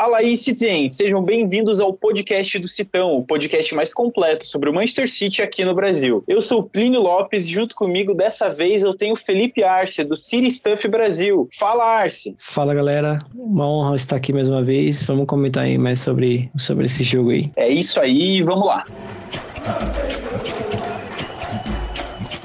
Fala aí, Citizen! Sejam bem-vindos ao podcast do Citão, o podcast mais completo sobre o Manchester City aqui no Brasil. Eu sou o Plínio Lopes e junto comigo dessa vez eu tenho o Felipe Arce, do City Stuff Brasil. Fala, Arce! Fala, galera. Uma honra estar aqui mais uma vez. Vamos comentar aí mais sobre, sobre esse jogo aí. É isso aí, vamos lá!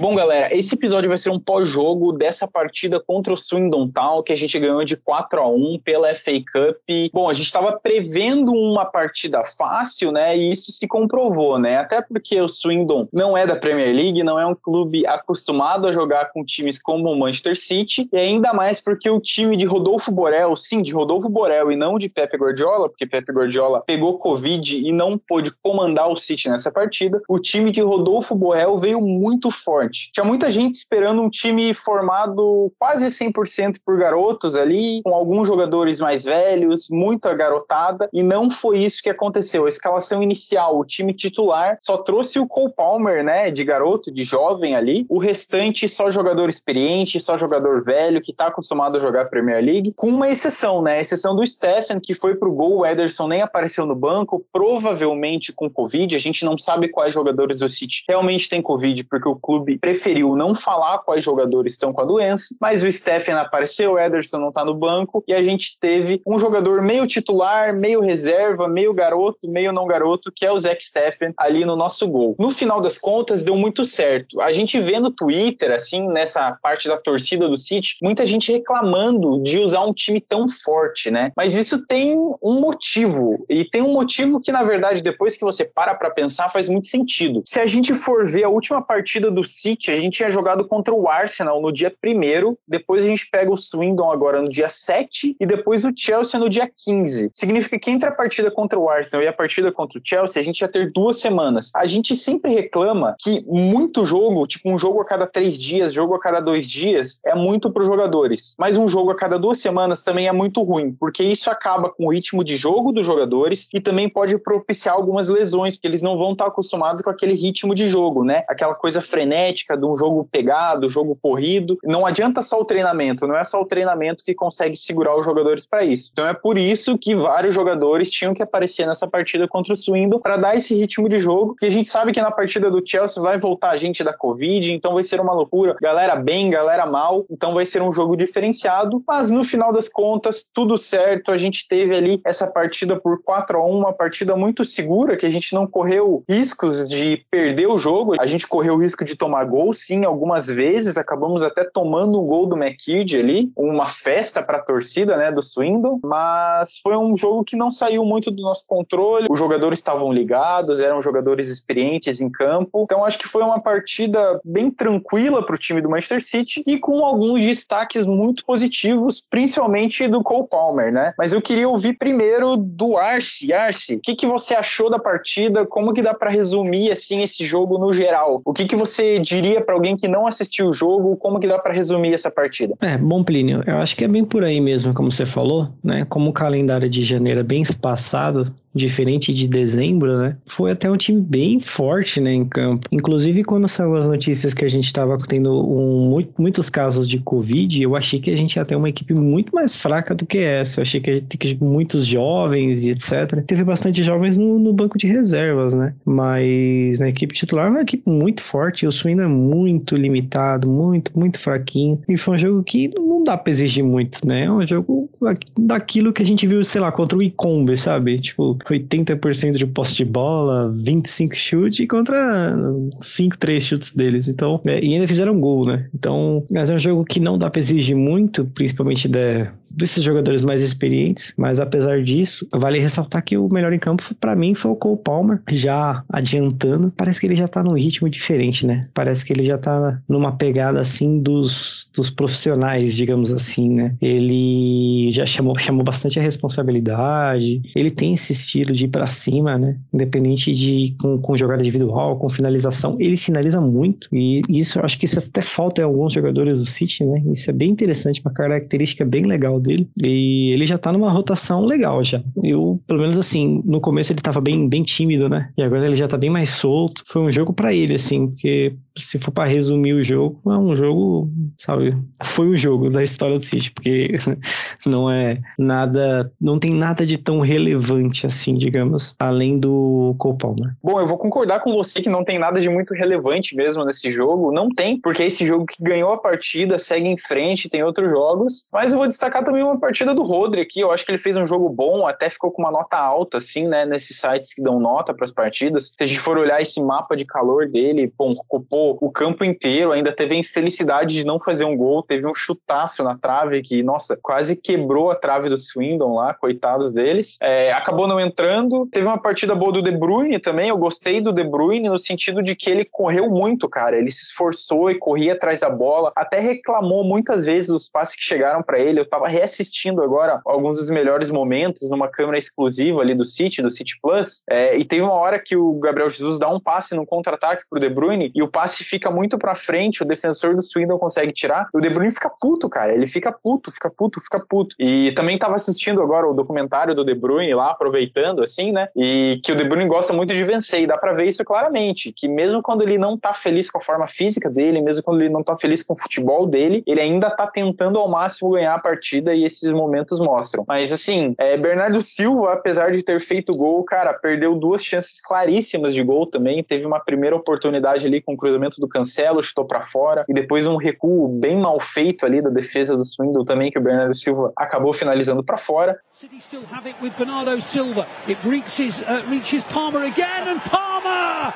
Bom, galera, esse episódio vai ser um pós-jogo dessa partida contra o Swindon Town, que a gente ganhou de 4 a 1 pela FA Cup. Bom, a gente estava prevendo uma partida fácil, né? E isso se comprovou, né? Até porque o Swindon não é da Premier League, não é um clube acostumado a jogar com times como o Manchester City, e ainda mais porque o time de Rodolfo Borel, sim, de Rodolfo Borel e não de Pepe Guardiola, porque Pepe Guardiola pegou Covid e não pôde comandar o City nessa partida. O time de Rodolfo Borel veio muito forte forte. Tinha muita gente esperando um time formado quase 100% por garotos ali, com alguns jogadores mais velhos, muita garotada, e não foi isso que aconteceu. A escalação inicial, o time titular, só trouxe o Cole Palmer, né, de garoto, de jovem ali. O restante, só jogador experiente, só jogador velho, que tá acostumado a jogar Premier League, com uma exceção, né, a exceção do Stephen, que foi pro gol, o Ederson nem apareceu no banco, provavelmente com Covid. A gente não sabe quais jogadores do City realmente têm Covid, porque o clube preferiu não falar quais jogadores estão com a doença, mas o Stephen apareceu, o Ederson não está no banco, e a gente teve um jogador meio titular, meio reserva, meio garoto, meio não garoto, que é o Zach Stephen ali no nosso gol. No final das contas, deu muito certo. A gente vê no Twitter, assim, nessa parte da torcida do City, muita gente reclamando de usar um time tão forte, né? Mas isso tem um motivo, e tem um motivo que, na verdade, depois que você para para pensar, faz muito sentido. Se a gente for ver a última partida do City, a gente tinha jogado contra o Arsenal no dia 1 depois a gente pega o Swindon agora no dia 7 e depois o Chelsea no dia 15. Significa que entre a partida contra o Arsenal e a partida contra o Chelsea, a gente ia ter duas semanas. A gente sempre reclama que muito jogo, tipo um jogo a cada três dias, jogo a cada dois dias, é muito para os jogadores. Mas um jogo a cada duas semanas também é muito ruim, porque isso acaba com o ritmo de jogo dos jogadores e também pode propiciar algumas lesões, porque eles não vão estar acostumados com aquele ritmo de jogo, né? Aquela coisa frenética de um jogo pegado, jogo corrido. Não adianta só o treinamento, não é só o treinamento que consegue segurar os jogadores para isso. Então é por isso que vários jogadores tinham que aparecer nessa partida contra o Swindon para dar esse ritmo de jogo, que a gente sabe que na partida do Chelsea vai voltar a gente da Covid, então vai ser uma loucura. Galera bem, galera mal, então vai ser um jogo diferenciado, mas no final das contas, tudo certo. A gente teve ali essa partida por 4 a 1 uma partida muito segura, que a gente não correu riscos de perder o jogo, a gente correu o risco de tomar gol, sim, algumas vezes. Acabamos até tomando o gol do McKidd ali, uma festa para a torcida, né, do Swindon. Mas foi um jogo que não saiu muito do nosso controle. Os jogadores estavam ligados, eram jogadores experientes em campo. Então acho que foi uma partida bem tranquila para o time do Manchester City e com alguns destaques muito positivos, principalmente do Cole Palmer, né? Mas eu queria ouvir primeiro do Arce. Arce, o que, que você achou da partida? Como que dá para resumir assim esse jogo no geral? O que, que você diria para alguém que não assistiu o jogo, como que dá para resumir essa partida? É, bom, Plínio, eu acho que é bem por aí mesmo, como você falou, né? Como o calendário de janeiro é bem espaçado, diferente de dezembro, né? Foi até um time bem forte, né, em campo. Inclusive, quando saiu as notícias que a gente estava tendo um, muitos casos de Covid, eu achei que a gente ia ter uma equipe muito mais fraca do que essa. Eu achei que a gente ter muitos jovens e etc. Teve bastante jovens no, no, banco de reservas, né? Mas na equipe titular é uma equipe muito forte. O Swindon é muito limitado, muito, muito fraquinho. E foi um jogo que não dá pra exigir muito, né? É um jogo daquilo que a gente viu, sei lá, contra o Icombe, sabe? Tipo, 80% de posse de bola, 25 chutes contra 5, 3 chutes deles. Então, é, e ainda fizeram gol, né? Então, mas é um jogo que não dá pra exigir muito, principalmente de, desses jogadores mais experientes, mas apesar disso, vale ressaltar que o melhor em campo para mim foi o Cole Palmer, já adiantando, parece que ele já tá num ritmo diferente, né? Parece que ele já tá numa pegada assim dos, dos profissionais, digamos assim, né? Ele já chamou, chamou bastante a responsabilidade, ele tem esse estilo de ir para cima, né? Independente de com, com jogada individual, com finalização, ele finaliza muito e isso acho que isso até falta em alguns jogadores do City, né? Isso é bem interessante, uma característica bem legal dele. E ele já tá numa rotação legal já. Eu, pelo menos assim, no começo ele tava bem, bem tímido, né? E agora ele já tá bem mais solto. Foi um jogo para ele, assim, porque se for para resumir o jogo, é um jogo, sabe? Foi um jogo da história do City, porque não é nada, não tem nada de tão relevante assim, digamos, além do Cole Palmer. Bom, eu vou concordar com você que não tem nada de muito relevante mesmo nesse jogo. Não tem, porque esse jogo que ganhou a partida, segue em frente, tem outros jogos. Mas eu vou destacar também uma partida do Rodri aqui. Eu acho que ele fez um jogo bom, até ficou com uma nota alta, assim, né? Nesses sites que dão nota para as partidas. Se a gente for olhar esse mapa de calor dele, bom, ocupou o campo inteiro, ainda teve a infelicidade de não fazer um gol, teve um chutaço na trave que, nossa, quase quebrou a trave do Swindon lá, coitados deles. É, acabou não entrando. Teve uma partida boa do De Bruyne também. Eu gostei do De Bruyne no sentido de que ele correu muito, cara. Ele se esforçou e corria atrás da bola. Até reclamou muitas vezes os passes que chegaram para ele. Eu tava reassistindo agora alguns dos melhores momentos numa câmera exclusiva ali do City, do City Plus. É, e teve uma hora que o Gabriel Jesus dá um passe no contra-ataque pro De Bruyne e o passe fica muito para frente. O defensor do Swindon consegue tirar. O De Bruyne fica puto, cara. Ele fica puto, fica puto, fica puto. E também tava assistindo agora o documentário do De Bruyne lá, aproveitando, assim, né? E que o De Bruyne gosta muito de vencer. E dá pra ver isso claramente. Que mesmo quando ele não tá feliz com a forma física dele, mesmo quando ele não tá feliz com o futebol dele, ele ainda tá tentando ao máximo ganhar a partida e esses momentos mostram. Mas assim, é, Bernardo Silva, apesar de ter feito gol, cara, perdeu duas chances claríssimas de gol também. Teve uma primeira oportunidade ali com o cruzamento do Cancelo, chutou para fora, e depois um recuo bem mal feito ali da defesa do Swindle também, que o Bernardo Silva acabou finalizando para fora. City still have it with Bernardo Silva. It reaches, uh, reaches Palmer again, and Palmer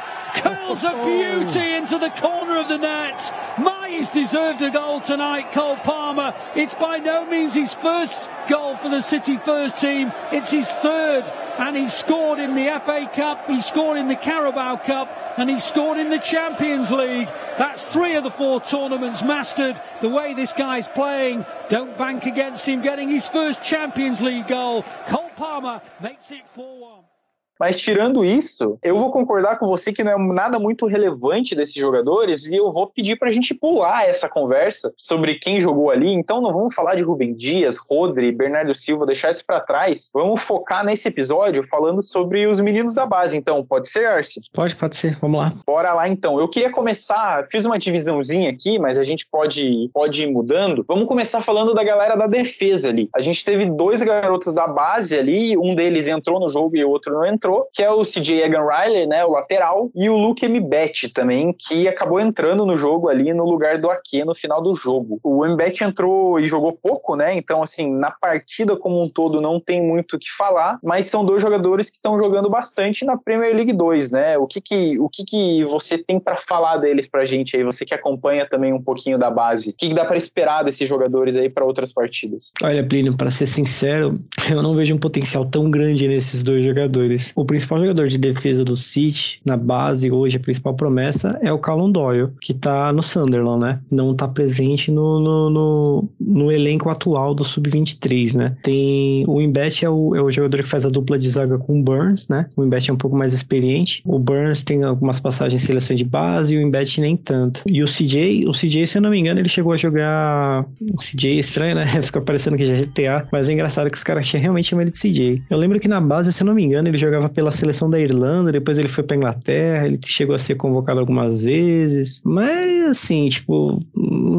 curls a beauty into the corner of the net. My, he's deserved a goal tonight, Cole Palmer. It's by no means his first goal for the City first team. It's his third, and he scored in the FA Cup, he scored in the Carabao Cup, and he scored in the Champions League. That's three of the four tournaments mastered. The way this guy's playing, don't bank against him getting his first Champions League goal. Cole Palmer makes it 4 1. Mas tirando isso, eu vou concordar com você que não é nada muito relevante desses jogadores e eu vou pedir para a gente pular essa conversa sobre quem jogou ali. Então não vamos falar de Rubem Dias, Rodri, Bernardo Silva, deixar isso para trás. Vamos focar nesse episódio falando sobre os meninos da base. Então, pode ser, Arce? Pode, pode ser. Vamos lá. Bora lá então. Eu queria começar, fiz uma divisãozinha aqui, mas a gente pode, pode ir mudando. Vamos começar falando da galera da defesa ali. A gente teve dois garotos da base ali, um deles entrou no jogo e o outro não entrou entrou, que é o CJ Egan Riley, né, o lateral, e o Luke Mbet também, que acabou entrando no jogo ali no lugar do Ake no final do jogo. O Mbet entrou e jogou pouco, né? Então, assim, na partida como um todo não tem muito o que falar, mas são dois jogadores que estão jogando bastante na Premier League 2, né? O que que, o que, que você tem para falar deles pra gente aí? Você que acompanha também um pouquinho da base. O que, que dá para esperar desses jogadores aí para outras partidas? Olha, Plínio, para ser sincero, eu não vejo um potencial tão grande nesses dois jogadores o principal jogador de defesa do City, na base hoje, a principal promessa é o Callum Doyle, que tá no Sunderland, né? Não tá presente no, no, no, no elenco atual do Sub-23, né? Tem o Imbet é o, é o jogador que faz a dupla de zaga com o Burns, né? O Imbet é um pouco mais experiente. O Burns tem algumas passagens em seleção de base o Imbet nem tanto. E o CJ, o CJ, se eu não me engano, ele chegou a jogar. O CJ é estranho, né? Fica parecendo que já é GTA, mas é engraçado que os caras realmente chamam ele de CJ. Eu lembro que na base, se eu não me engano, ele jogava jogava pela seleção da Irlanda, depois ele foi pra Inglaterra, ele chegou a ser convocado algumas vezes. Mas, assim, tipo,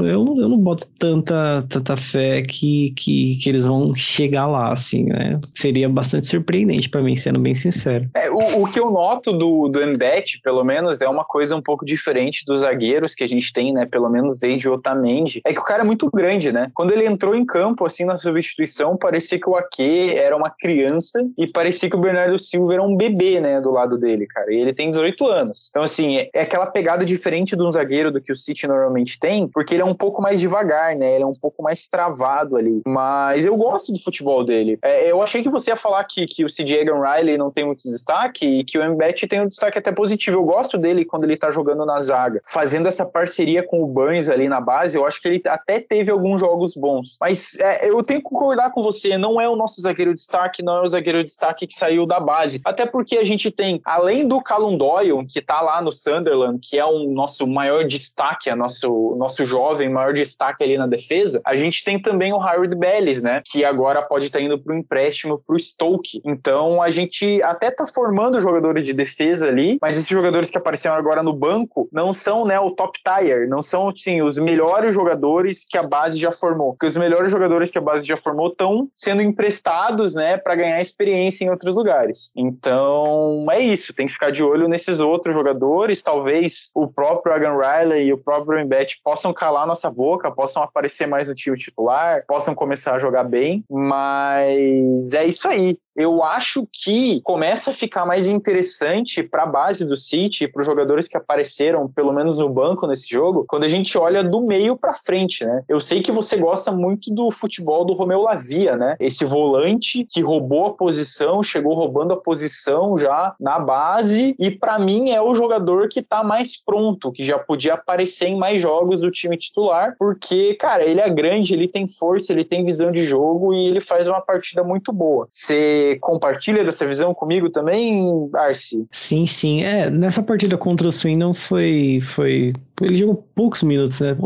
eu, eu não boto tanta, tanta fé que, que, que eles vão chegar lá, assim, né? Seria bastante surpreendente para mim, sendo bem sincero. É, o, o que eu noto do, do Mbet, pelo menos, é uma coisa um pouco diferente dos zagueiros que a gente tem, né? Pelo menos desde o Otamendi. É que o cara é muito grande, né? Quando ele entrou em campo, assim, na substituição, parecia que o Ake era uma criança e parecia que o Bernardo Silva era um bebê, né, do lado dele, cara. E ele tem 18 anos. Então, assim, é, é aquela pegada diferente de um zagueiro do que o City normalmente tem, porque ele é um pouco mais devagar, né? Ele é um pouco mais travado ali. Mas eu gosto do futebol dele. É, eu achei que você ia falar que, que o CJ Egan Riley não tem muito destaque e que o Mbet tem um destaque até positivo. Eu gosto dele quando ele tá jogando na zaga. Fazendo essa parceria com o Burns ali na base, eu acho que ele até teve alguns jogos bons. Mas é, eu tenho que concordar com você, não é o nosso zagueiro de destaque, não é o zagueiro de destaque que saiu da base. Até porque a gente tem, além do Callum Doyle, que tá lá no Sunderland, que é o nosso maior destaque, é nosso, nosso jovem jovem, maior destaque ali na defesa, a gente tem também o Harold Bellis, né? Que agora pode estar tá indo para o empréstimo para o Stoke. Então a gente até tá formando jogadores de defesa ali, mas esses jogadores que apareceram agora no banco não são, né, o top tier, não são, sim, os melhores jogadores que a base já formou. Porque os melhores jogadores que a base já formou estão sendo emprestados, né, para ganhar experiência em outros lugares. Então é isso, tem que ficar de olho nesses outros jogadores. Talvez o próprio Agan Riley e o próprio Embet possam calar nossa boca, possam aparecer mais no time titular, possam começar a jogar bem, mas é isso aí eu acho que começa a ficar mais interessante para a base do City e para os jogadores que apareceram, pelo menos no banco nesse jogo, quando a gente olha do meio para frente, né? Eu sei que você gosta muito do futebol do Romeu Lavia, né? Esse volante que roubou a posição, chegou roubando a posição já na base e para mim é o jogador que tá mais pronto, que já podia aparecer em mais jogos do time titular, porque, cara, ele é grande, ele tem força, ele tem visão de jogo e ele faz uma partida muito boa. Você compartilha dessa visão comigo também, Arce? Sim, sim. É, nessa partida contra o Swindon foi, foi ele jogou poucos minutos, né?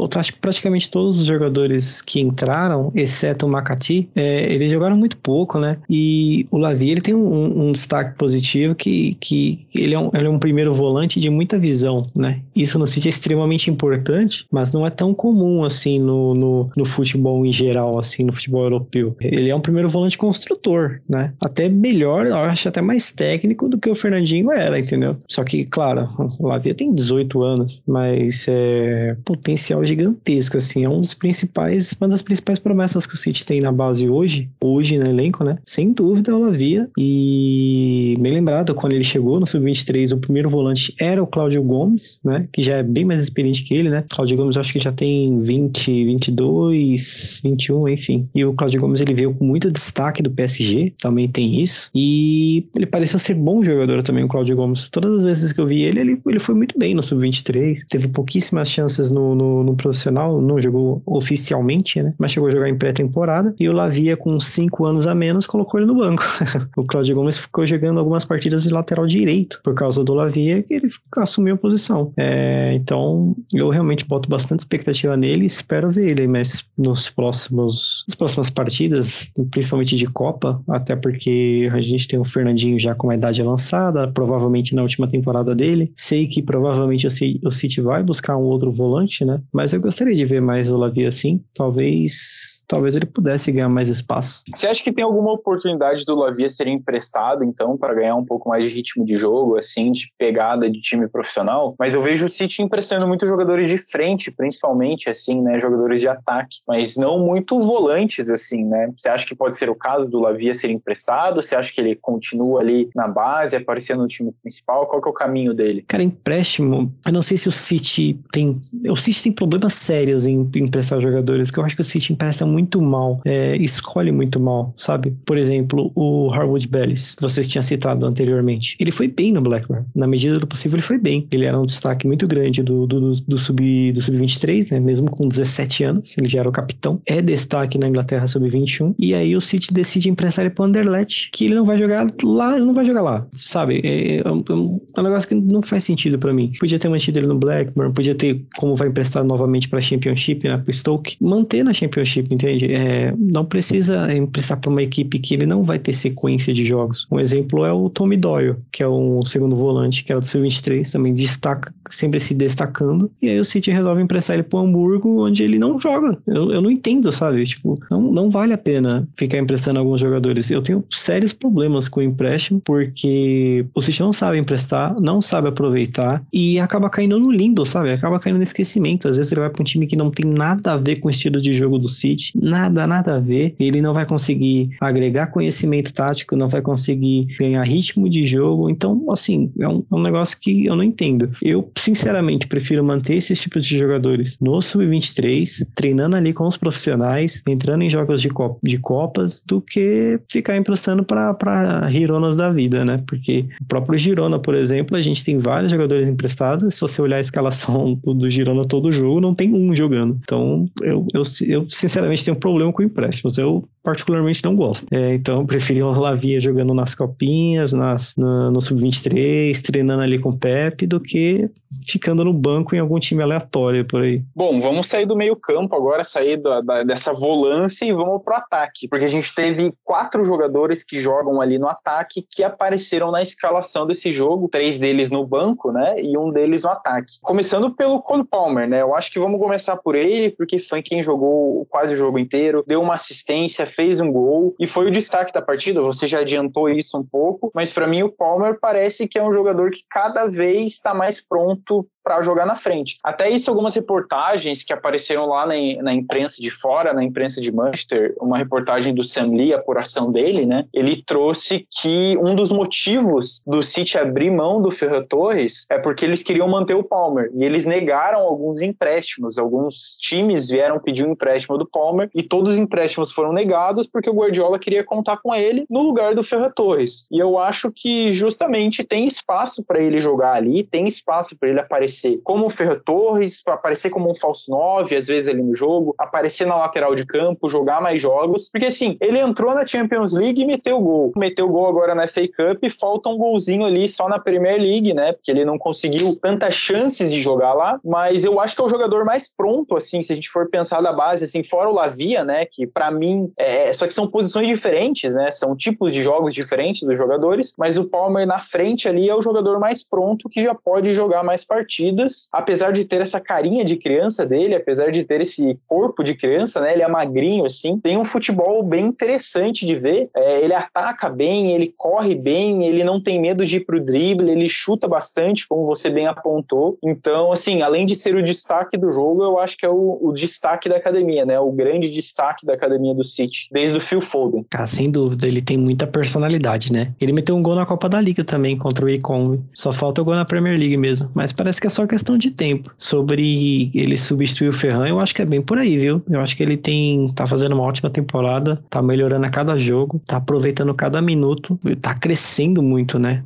Praticamente todos os jogadores que entraram, exceto o Makati, é, eles jogaram muito pouco, né? E o Lavi, ele tem um, um, destaque positivo que, que ele, é um, ele é um primeiro volante de muita visão, né? Isso no City é extremamente importante, mas não é tão comum, assim, no, no, no futebol em geral, assim, no futebol europeu. Ele é um primeiro volante construtor, né? Até melhor, eu acho até mais técnico do que o Fernandinho era, entendeu? Só que, claro, o Lavia tem 18 anos, mas é, potencial gigantesco, assim, é um dos principais, uma das principais promessas que o City tem na base hoje, hoje no elenco, né? Sem dúvida, ela via e bem lembrado, quando ele chegou no Sub-23, o primeiro volante era o Cláudio Gomes, né? Que já é bem mais experiente que ele, né? Cláudio Gomes, acho que já tem 20, 22, 21, enfim. E o Cláudio Gomes, ele veio com muito destaque do PSG, também tem isso. E ele pareceu ser bom jogador também, o Cláudio Gomes. Todas as vezes que eu vi ele, ele, ele foi muito bem no Sub-23, teve pouquinho pouquíssimas chances no, no, no, profissional, não jogou oficialmente, né? Mas chegou a jogar em pré-temporada. E o Lavia, com cinco anos a menos, colocou ele no banco. o Claudio Gomes ficou jogando algumas partidas de lateral direito por causa do Lavia, que ele assumiu a posição. É, então, eu realmente boto bastante expectativa nele e espero ver ele, mas nos próximos, nas próximas partidas, principalmente de Copa, até porque a gente tem o Fernandinho já com uma idade avançada, provavelmente na última temporada dele. Sei que provavelmente o City vai buscar buscar um outro volante, né? Mas eu gostaria de ver mais o Lavia assim. Talvez talvez ele pudesse ganhar mais espaço. Você acha que tem alguma oportunidade do Lavia ser emprestado, então, para ganhar um pouco mais de ritmo de jogo, assim, de pegada de time profissional? Mas eu vejo o City emprestando muitos jogadores de frente, principalmente, assim, né? Jogadores de ataque, mas não muito volantes, assim, né? Você acha que pode ser o caso do Lavia ser emprestado? Você acha que ele continua ali na base, aparecendo no time principal? Qual que é o caminho dele? Cara, empréstimo, eu não sei se o City tem. O City tem problemas sérios em emprestar jogadores, que eu acho que o City empresta muito muito mal, é, escolhe muito mal, sabe? Por exemplo, o Harwood Bellis, que vocês tinham citado anteriormente. Ele foi bem no Blackburn. Na medida do possível, ele foi bem. Ele era um destaque muito grande do, do, do, sub, do sub-23, né? Mesmo com 17 anos, ele já era o capitão. É destaque na Inglaterra sub-21. E aí o City decide emprestar ele pro Anderlecht, que ele não vai jogar lá, ele não vai jogar lá, sabe? É, é, um, é um negócio que não faz sentido para mim. Podia ter mantido ele no Blackburn, podia ter, como vai emprestar novamente pra Championship, né? Pro Stoke, manter na Championship, entende? Entende? É, não precisa emprestar para uma equipe que ele não vai ter sequência de jogos. Um exemplo é o Tommy Doyle, que é um segundo volante, que era do Sub-23, também destaca, sempre se destacando. E aí o City resolve emprestar ele para o Hamburgo, onde ele não joga. Eu, eu não entendo, sabe? Tipo, não, não vale a pena ficar emprestando alguns jogadores. Eu tenho sérios problemas com o empréstimo, porque o City não sabe emprestar, não sabe aproveitar e acaba caindo no limbo, sabe? Acaba caindo no esquecimento. Às vezes ele vai para um time que não tem nada a ver com o estilo de jogo do City, nada, nada a ver. Ele não vai conseguir agregar conhecimento tático, não vai conseguir ganhar ritmo de jogo. Então, assim, é um, é um negócio que eu não entendo. Eu, sinceramente, prefiro manter esses tipos de jogadores no Sub-23, treinando ali com os profissionais, entrando em jogos de, cop de Copas, do que ficar emprestando para Gironas da vida, né? Porque o próprio Girona, por exemplo, a gente tem vários jogadores emprestados. Se você olhar a escalação do, Girona todo jogo, não tem um jogando. Então, eu, eu, eu sinceramente tenho problema com empréstimos. Eu particularmente não gosto. É, então eu preferi o Lavia jogando nas copinhas, nas, na, no Sub-23, treinando ali com o Pepe, do que ficando no banco em algum time aleatório por aí. Bom, vamos sair do meio campo agora, sair da, da, dessa volância e vamos pro ataque, porque a gente teve quatro jogadores que jogam ali no ataque que apareceram na escalação desse jogo, três deles no banco, né, e um deles no ataque. Começando pelo Cole Palmer, né, eu acho que vamos começar por ele, porque foi quem jogou quase o jogo inteiro, deu uma assistência, fez um gol e foi o destaque da partida, você já adiantou isso um pouco, mas para mim o Palmer parece que é um jogador que cada vez está mais pronto para jogar na frente. Até isso, algumas reportagens que apareceram lá na, na, imprensa de fora, na imprensa de Manchester, uma reportagem do Sam Lee, a apuração dele, né? Ele trouxe que um dos motivos do City abrir mão do Ferran Torres é porque eles queriam manter o Palmer e eles negaram alguns empréstimos. Alguns times vieram pedir um empréstimo do Palmer e todos os empréstimos foram negados porque o Guardiola queria contar com ele no lugar do Ferran Torres. E eu acho que justamente tem espaço para ele jogar ali, tem espaço para ele aparecer aparecer como o Ferro Torres, aparecer como um falso 9, às vezes ali no jogo, aparecer na lateral de campo, jogar mais jogos. Porque assim, ele entrou na Champions League e meteu gol. Meteu gol agora na FA Cup, falta um golzinho ali só na Premier League, né? Porque ele não conseguiu tantas chances de jogar lá. Mas eu acho que é o jogador mais pronto, assim, se a gente for pensar da base, assim, fora o Lavia, né? Que para mim, é... só que são posições diferentes, né? São tipos de jogos diferentes dos jogadores. Mas o Palmer na frente ali é o jogador mais pronto que já pode jogar mais partidas partidas, apesar de ter essa carinha de criança dele, apesar de ter esse corpo de criança, né? Ele é magrinho assim, tem um futebol bem interessante de ver. É, ele ataca bem, ele corre bem, ele não tem medo de ir pro drible, ele chuta bastante, como você bem apontou. Então, assim, além de ser o destaque do jogo, eu acho que é o, o destaque da academia, né? O grande destaque da academia do City, desde o Phil Foden. Ah, sem dúvida, ele tem muita personalidade, né? Ele meteu um gol na Copa da Liga também contra o Icon. Só falta o gol na Premier League mesmo. Mas parece que é só questão de tempo. Sobre ele substituir o Ferran, eu acho que é bem por aí, viu? Eu acho que ele tem tá fazendo uma ótima temporada, tá melhorando a cada jogo, tá aproveitando cada minuto, tá crescendo muito, né?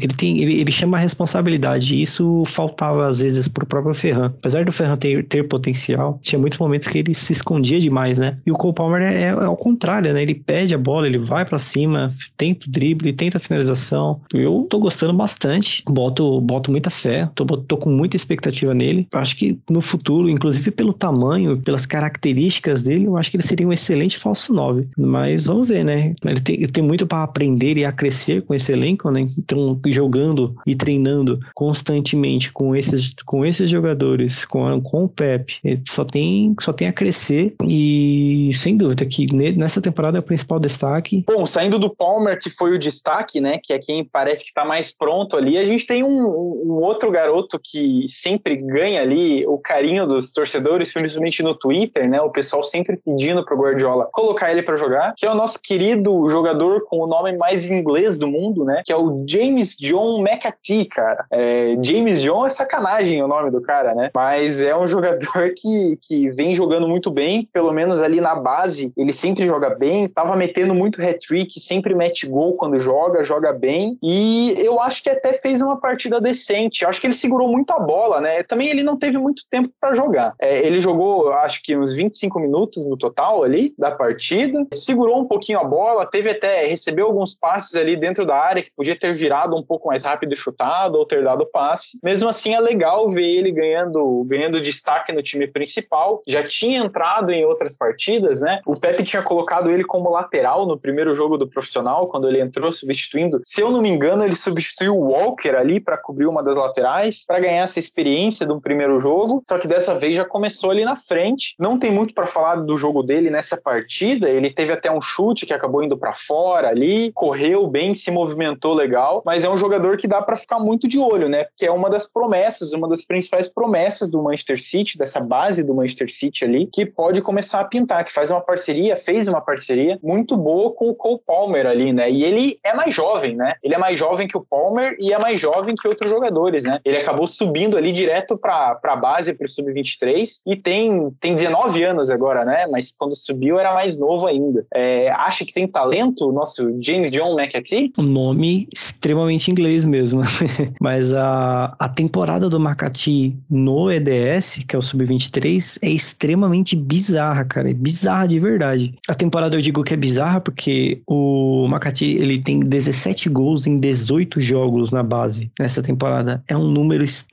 Ele tem ele, ele chama a responsabilidade, e isso faltava às vezes pro próprio Ferran. Apesar do Ferran ter, ter potencial, tinha muitos momentos que ele se escondia demais, né? E o Cole Palmer é, é, é ao contrário, né? Ele pede a bola, ele vai para cima, tenta o drible, tenta a finalização. Eu tô gostando bastante, boto, boto muita fé, tô, tô com muita expectativa nele. Acho que no futuro, inclusive pelo tamanho, pelas características dele, eu acho que ele seria um excelente falso 9. Mas vamos ver, né? Ele tem, ele tem muito para aprender e a crescer com esse elenco, né? Então, jogando e treinando constantemente com esses, com esses jogadores, com, com o Pep, ele só tem, só tem a crescer e sem dúvida que nessa temporada é o principal destaque. Bom, saindo do Palmer, que foi o destaque, né? Que é quem parece que está mais pronto ali, a gente tem um, um outro garoto que sempre ganha ali o carinho dos torcedores, principalmente no Twitter, né? O pessoal sempre pedindo pro Guardiola colocar ele para jogar, que é o nosso querido jogador com o nome mais inglês do mundo, né? Que é o James John McAtee, cara. É, James John é sacanagem o nome do cara, né? Mas é um jogador que, que vem jogando muito bem, pelo menos ali na base, ele sempre joga bem, tava metendo muito hat-trick, sempre mete gol quando joga, joga bem, e eu acho que até fez uma partida decente. Eu acho que ele segurou muito a bola, né? Também ele não teve muito tempo para jogar. É, ele jogou, acho que uns 25 minutos no total ali da partida, segurou um pouquinho a bola, teve até, recebeu alguns passes ali dentro da área que podia ter virado um pouco mais rápido e chutado ou ter dado passe. Mesmo assim, é legal ver ele ganhando, ganhando destaque no time principal. Já tinha entrado em outras partidas, né? O Pepe tinha colocado ele como lateral no primeiro jogo do profissional, quando ele entrou substituindo. Se eu não me engano, ele substituiu o Walker ali para cobrir uma das laterais, para ganhar essa experiência de um primeiro jogo, só que dessa vez já começou ali na frente. Não tem muito para falar do jogo dele nessa partida. Ele teve até um chute que acabou indo para fora ali, correu bem, se movimentou legal, mas é um jogador que dá para ficar muito de olho, né? Que é uma das promessas, uma das principais promessas do Manchester City, dessa base do Manchester City ali, que pode começar a pintar, que faz uma parceria, fez uma parceria muito boa com o Cole Palmer ali, né? E ele é mais jovem, né? Ele é mais jovem que o Palmer e é mais jovem que outros jogadores, né? Ele acabou subindo ali direto para a base, para o sub-23, e tem, tem 19 anos agora, né? Mas quando subiu era mais novo ainda. É, acha que tem talento o nosso James John McAtee? O nome extremamente inglês mesmo. Mas a, a temporada do McAtee no EDS, que é o sub-23, é extremamente bizarra, cara. É bizarra de verdade. A temporada eu digo que é bizarra porque o McAtee ele tem 17 gols em 18 jogos na base nessa temporada. É um número extremamente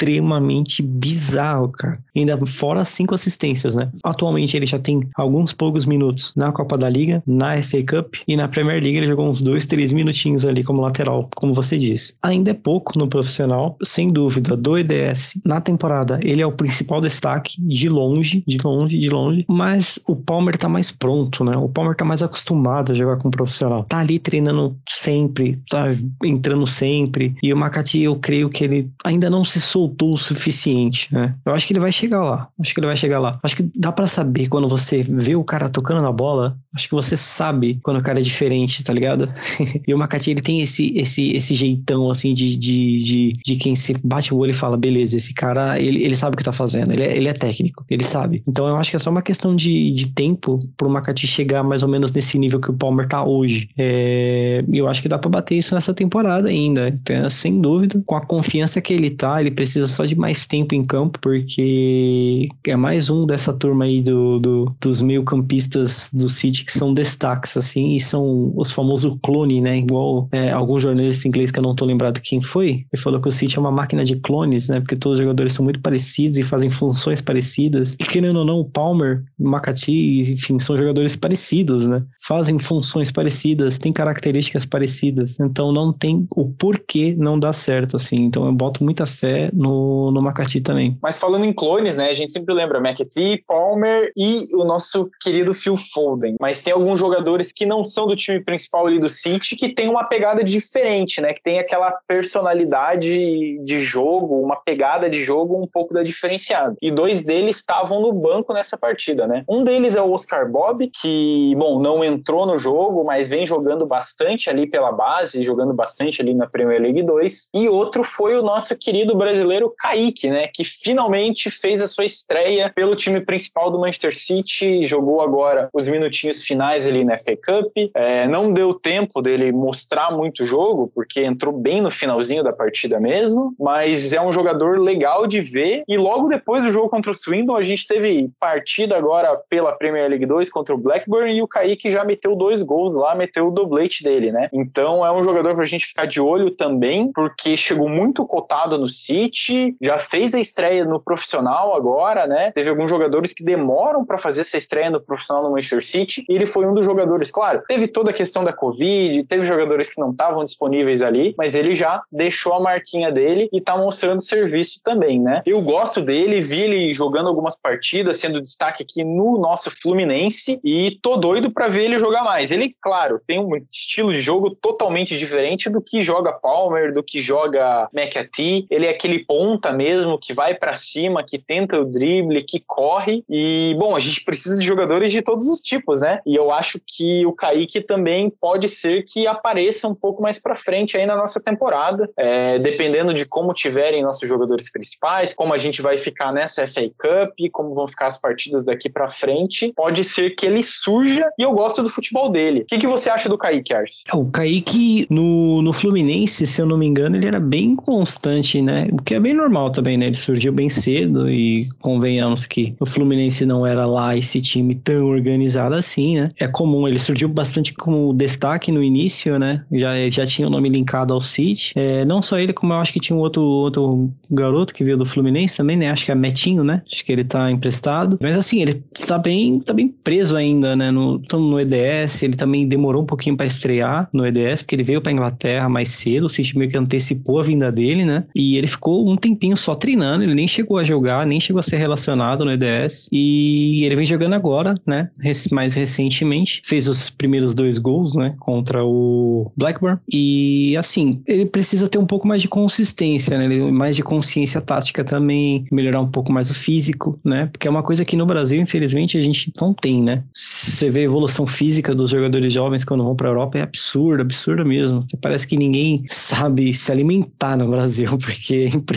bizarro, cara. Ainda fora cinco assistências, né? Atualmente ele já tem alguns poucos minutos na Copa da Liga, na FA Cup e na Premier League ele jogou uns dois, três minutinhos ali como lateral, como você disse. Ainda é pouco no profissional, sem dúvida, do EDS. Na temporada, ele é o principal destaque, de longe, de longe, de longe. Mas o Palmer tá mais pronto, né? O Palmer tá mais acostumado a jogar com o profissional. Tá ali treinando sempre, tá entrando sempre. E o Makati, eu creio que ele ainda não se soltou o suficiente, né? Eu acho que ele vai chegar lá. Acho que ele vai chegar lá. Acho que dá para saber quando você vê o cara tocando na bola. Acho que você sabe quando o cara é diferente, tá ligado? e o Makati, ele tem esse, esse, esse jeitão, assim, de, de, de, de quem se bate o olho e fala: beleza, esse cara, ele, ele sabe o que tá fazendo. Ele é, ele é técnico, ele sabe. Então eu acho que é só uma questão de, de tempo pro Makati chegar mais ou menos nesse nível que o Palmer tá hoje. É, eu acho que dá para bater isso nessa temporada ainda. Então, sem dúvida, com a confiança que ele tá, ele precisa só de mais tempo em campo, porque é mais um dessa turma aí do, do dos meio-campistas do City que são destaques, assim, e são os famosos clone, né? Igual é, alguns jornalistas ingleses que eu não tô lembrado quem foi, ele falou que o City é uma máquina de clones, né? Porque todos os jogadores são muito parecidos e fazem funções parecidas. E querendo ou não, o Palmer, o Makati, enfim, são jogadores parecidos, né? Fazem funções parecidas, têm características parecidas. Então não tem o porquê não dar certo, assim. Então eu boto muita fé no, no Makati também. Mas falando em clones, né? A gente sempre lembra McAtee, Palmer e o nosso querido Phil Foden. Mas tem alguns jogadores que não são do time principal ali do City que tem uma pegada diferente, né? Que tem aquela personalidade de jogo, uma pegada de jogo um pouco da diferenciada. E dois deles estavam no banco nessa partida, né? Um deles é o Oscar Bob, que, bom, não entrou no jogo, mas vem jogando bastante ali pela base, jogando bastante ali na Premier League 2. E outro foi o nosso querido brasileiro Kaique, né? Que finalmente fez a sua estreia pelo time principal do Manchester City, jogou agora os minutinhos finais ali na FA Cup. É, não deu tempo dele mostrar muito jogo, porque entrou bem no finalzinho da partida mesmo, mas é um jogador legal de ver. E logo depois do jogo contra o Swindon, a gente teve partida agora pela Premier League 2 contra o Blackburn e o Kaique já meteu dois gols lá, meteu o doblete dele, né? Então é um jogador pra gente ficar de olho também, porque chegou muito cotado no City, já fez a estreia no profissional agora, né? Teve alguns jogadores que demoram para fazer essa estreia no profissional no Manchester City, e ele foi um dos jogadores, claro, teve toda a questão da Covid, teve jogadores que não estavam disponíveis ali, mas ele já deixou a marquinha dele e tá mostrando serviço também, né? Eu gosto dele, vi ele jogando algumas partidas, sendo destaque aqui no nosso Fluminense e tô doido para ver ele jogar mais. Ele, claro, tem um estilo de jogo totalmente diferente do que joga Palmer, do que joga McAtee. Ele é aquele ponta mesmo que vai para cima, que tenta o drible, que corre. E, bom, a gente precisa de jogadores de todos os tipos, né? E eu acho que o Kaique também pode ser que apareça um pouco mais para frente aí na nossa temporada, é, dependendo de como tiverem nossos jogadores principais, como a gente vai ficar nessa FA Cup, como vão ficar as partidas daqui para frente. Pode ser que ele surja e eu gosto do futebol dele. O que, que você acha do Kaique, Arce? O Kaique no, no Fluminense, se eu não me engano, ele era bem constante, né? O que é bem normal também, né? Ele surgiu bem cedo e convenhamos que o Fluminense não era lá esse time tão organizado assim, né? É comum, ele surgiu bastante como destaque no início, né? Já, já tinha o nome linkado ao City. É, não só ele, como eu acho que tinha um outro, outro garoto que veio do Fluminense também, né? Acho que é Metinho, né? Acho que ele tá emprestado. Mas assim, ele tá bem, tá bem preso ainda, né? No, no EDS, ele também demorou um pouquinho para estrear no EDS, porque ele veio pra Inglaterra mais cedo, o City meio que antecipou a vinda dele, né? E ele ficou um tempinho só treinando, ele nem chegou a jogar, nem chegou a ser relacionado no EDS. E ele vem jogando agora, né? Mais recentemente. Fez os primeiros dois gols, né? Contra o Blackburn. E assim, ele precisa ter um pouco mais de consistência, né? Mais de consciência tática também, melhorar um pouco mais o físico, né? Porque é uma coisa que no Brasil, infelizmente, a gente não tem, né? Você vê a evolução física dos jogadores jovens quando vão pra Europa, é absurdo, absurdo mesmo. Parece que ninguém sabe se alimentar no Brasil, porque é impressionante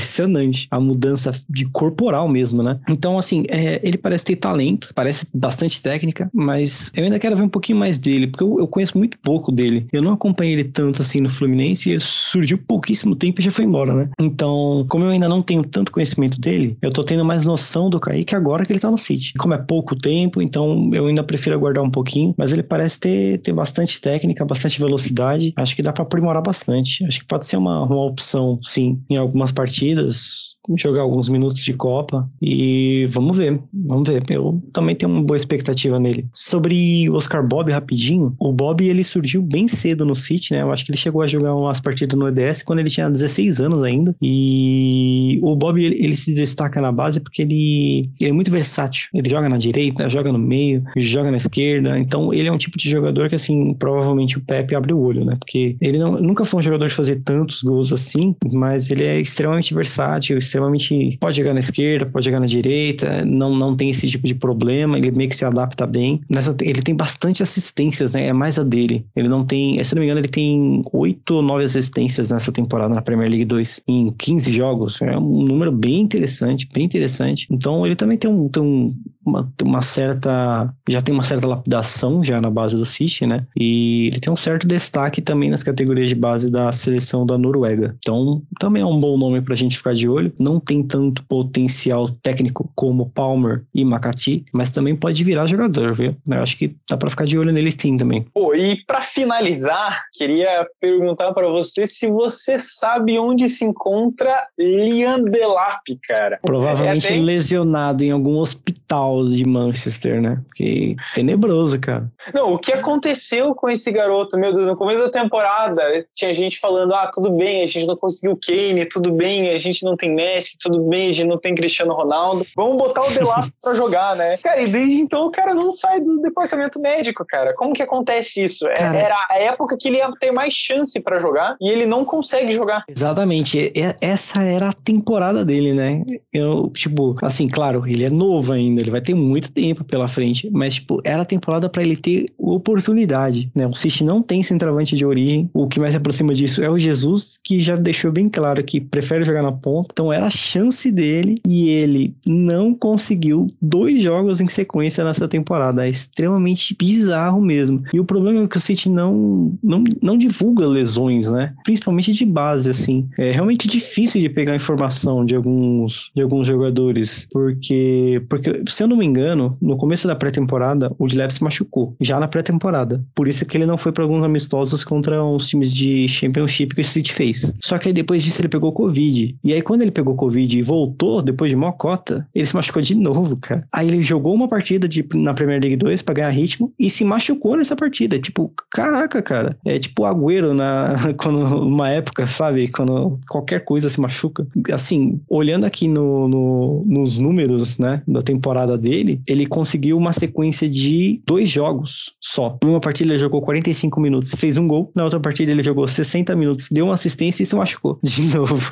a mudança de corporal mesmo, né? Então, assim, é, ele parece ter talento, parece bastante técnica, mas eu ainda quero ver um pouquinho mais dele, porque eu, eu conheço muito pouco dele. Eu não acompanhei ele tanto assim no Fluminense e surgiu pouquíssimo tempo e já foi embora, né? Então, como eu ainda não tenho tanto conhecimento dele, eu tô tendo mais noção do Kaique agora que ele tá no City. Como é pouco tempo, então eu ainda prefiro aguardar um pouquinho, mas ele parece ter, ter bastante técnica, bastante velocidade. Acho que dá para aprimorar bastante. Acho que pode ser uma, uma opção, sim, em algumas partidas partidas jogar alguns minutos de Copa e vamos ver, vamos ver. Eu também tenho uma boa expectativa nele. Sobre o Oscar Bob, rapidinho, o Bob ele surgiu bem cedo no City, né? Eu acho que ele chegou a jogar umas partidas no EDS quando ele tinha 16 anos ainda. E o Bob ele, ele se destaca na base porque ele, ele é muito versátil. Ele joga na direita, joga no meio, joga na esquerda. Então ele é um tipo de jogador que, assim, provavelmente o Pepe abre o olho, né? Porque ele não, nunca foi um jogador de fazer tantos gols assim, mas ele é extremamente versátil, extremamente extremamente. Pode jogar na esquerda, pode jogar na direita, não, não tem esse tipo de problema, ele meio que se adapta bem. Nessa, ele tem bastante assistências, né? É mais a dele. Ele não tem, se não me engano, ele tem oito ou nove assistências nessa temporada na Premier League 2 em 15 jogos. É um número bem interessante, bem interessante. Então ele também tem um, tem um uma, uma, certa. Já tem uma certa lapidação já na base do City, né? E ele tem um certo destaque também nas categorias de base da seleção da Noruega. Então, também é um bom nome pra gente ficar de olho. Não tem tanto potencial técnico como Palmer e Makati, mas também pode virar jogador, viu? Eu acho que dá pra ficar de olho nele sim também. Pô, e pra finalizar, queria perguntar para você se você sabe onde se encontra Lian Delap, cara. Provavelmente é, é lesionado em algum hospital de Manchester, né? Porque tenebroso, cara. Não, o que aconteceu com esse garoto, meu Deus, no começo da temporada, tinha gente falando: ah, tudo bem, a gente não conseguiu Kane, tudo bem, a gente não tem Messi, tudo bem, a gente não tem Cristiano Ronaldo. Vamos botar o Delap pra jogar, né? Cara, e desde então o cara não sai do departamento médico, cara. Como que acontece isso? É, Era a época que ele ia ter mais chance para jogar e ele não consegue jogar. Exatamente. Essa era a temporada dele, né? Eu, tipo, assim, claro, ele é novo ainda, ele vai ter muito tempo pela frente, mas, tipo, era a temporada para ele ter oportunidade, né? O City não tem centroavante de origem, o que mais se aproxima disso é o Jesus, que já deixou bem claro que prefere jogar na ponta, então era a chance dele e ele não conseguiu dois jogos em sequência nessa temporada, é extremamente bizarro mesmo. E o problema é que o City não, não, não divulga lesões, né? Principalmente de base, assim. É realmente difícil de pegar informação de alguns, de alguns jogadores, porque, porque se eu não me engano, no começo da pré-temporada, o Dilep se machucou, já na pré-temporada. Por isso que ele não foi para alguns amistosos contra os times de Championship que o City fez. Só que aí depois disso ele pegou Covid. E aí quando ele pegou Covid e voltou, depois de mocota, ele se machucou de novo, cara. Aí ele jogou uma partida de, na Premier League 2 pra ganhar ritmo e se machucou nessa partida. Tipo, caraca, cara. É tipo Agüero na, quando, uma época, sabe? Quando qualquer coisa se machuca. Assim, olhando aqui no, no nos números, né, da temporada dele, ele conseguiu uma sequência de dois jogos só. Numa partida ele jogou 45 minutos, fez um gol. Na outra partida ele jogou 60 minutos, deu uma assistência e se machucou de novo.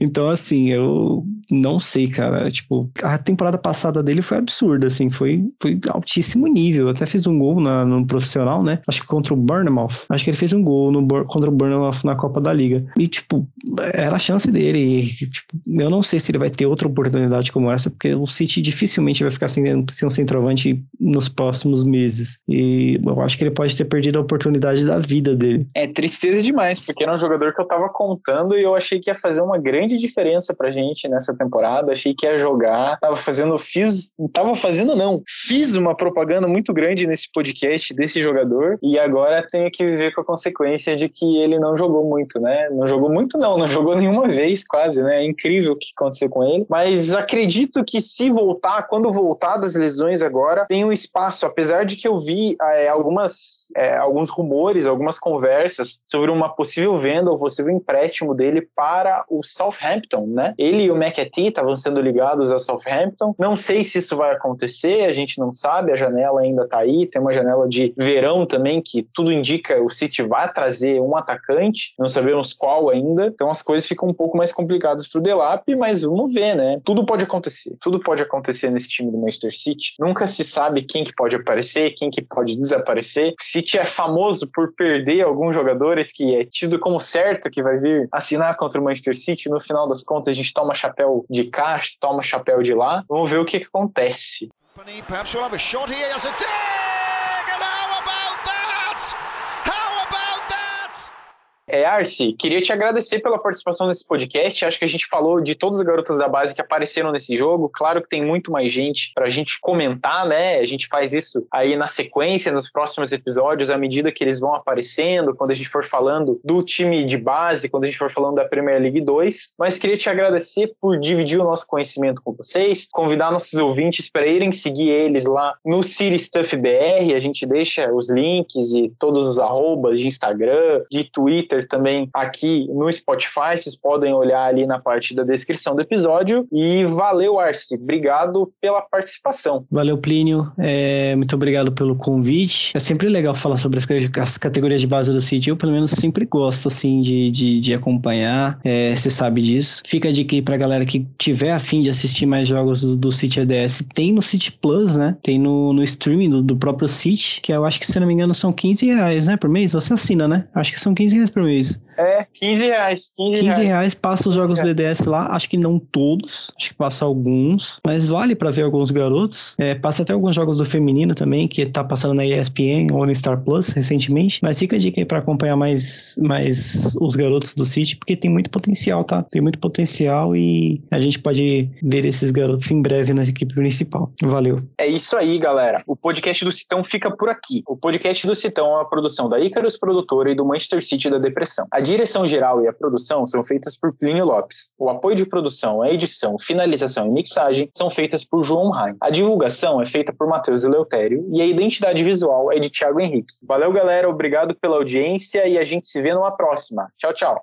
então, assim, eu não sei, cara. Tipo, a temporada passada dele foi absurda, assim, foi, foi altíssimo nível. até fez um gol na, no profissional, né? Acho que contra o Bournemouth. Acho que ele fez um gol no, contra o Bournemouth na Copa da Liga. E, tipo, era a chance dele. E, tipo, eu não sei se ele vai ter outra oportunidade como essa, porque o City dificilmente vai ficar sem, sem um centroavante nos próximos meses. E eu acho que ele pode ter perdido a oportunidade da vida dele. É tristeza demais, porque era um jogador que eu tava contando e eu achei que ia fazer uma grande diferença pra gente nessa temporada. Achei que ia jogar. Tava fazendo, fiz. Tava fazendo, não. Fiz uma propaganda muito grande nesse podcast desse jogador e agora tenho que viver com a consequência de que ele não jogou muito, né? Não jogou muito, não. Não jogou nenhuma vez, quase, né? É incrível o que aconteceu com ele. Mas acredito que se voltar, quando voltar, das lesões agora, tem um espaço, apesar de que eu vi é, algumas, é, alguns rumores, algumas conversas sobre uma possível venda ou possível empréstimo dele para o Southampton, né? Ele e o McAtee estavam sendo ligados ao Southampton. Não sei se isso vai acontecer, a gente não sabe, a janela ainda tá aí, tem uma janela de verão também que tudo indica o City vai trazer um atacante, não sabemos qual ainda, então as coisas ficam um pouco mais complicadas pro Delap, mas vamos ver, né? Tudo pode acontecer, tudo pode acontecer nesse time time do Manchester City. Nunca se sabe quem que pode aparecer, quem que pode desaparecer. O City é famoso por perder alguns jogadores que é tido como certo que vai vir assinar contra o Manchester City. No final das contas, a gente toma chapéu de cá, toma chapéu de lá. Vamos ver o que, que acontece. Perhaps we'll have a shot here as a É, Arce, queria te agradecer pela participação nesse podcast. Acho que a gente falou de todas as garotas da base que apareceram nesse jogo. Claro que tem muito mais gente para a gente comentar, né? A gente faz isso aí na sequência, nos próximos episódios, à medida que eles vão aparecendo, quando a gente for falando do time de base, quando a gente for falando da Premier League 2. Mas queria te agradecer por dividir o nosso conhecimento com vocês, convidar nossos ouvintes para irem seguir eles lá no City Stuff BR. A gente deixa os links e todos os arrobas de Instagram, de Twitter também aqui no Spotify. Vocês podem olhar ali na parte da descrição do episódio. E valeu, Arce. Obrigado pela participação. Valeu, Plínio. É, muito obrigado pelo convite. É sempre legal falar sobre as, as categorias de base do City. Eu, pelo menos, sempre gosto, assim, de, de, de acompanhar. É, você sabe disso. Fica a dica aí pra galera que tiver afim de assistir mais jogos do, do City ADS. Tem no City Plus, né? Tem no, no streaming do, do próprio City, que eu acho que, se não me engano, são 15 reais, né, por mês? Você assina, né? Acho que são 15 reais por mês. memories É, 15 reais. 15, 15 reais. passa os jogos do DDS lá, acho que não todos, acho que passa alguns, mas vale para ver alguns garotos. É, passa até alguns jogos do feminino também, que tá passando na ESPN ou no Star Plus recentemente. Mas fica a dica aí pra acompanhar mais, mais os garotos do City, porque tem muito potencial, tá? Tem muito potencial e a gente pode ver esses garotos em breve na equipe principal. Valeu. É isso aí, galera. O podcast do Citão fica por aqui. O podcast do Citão é uma produção da Icarus Produtora e do Manchester City da Depressão. A direção geral e a produção são feitas por Plínio Lopes. O apoio de produção, a edição, finalização e mixagem são feitas por João Raim. A divulgação é feita por Matheus Eleutério e a identidade visual é de Thiago Henrique. Valeu, galera. Obrigado pela audiência e a gente se vê numa próxima. Tchau, tchau.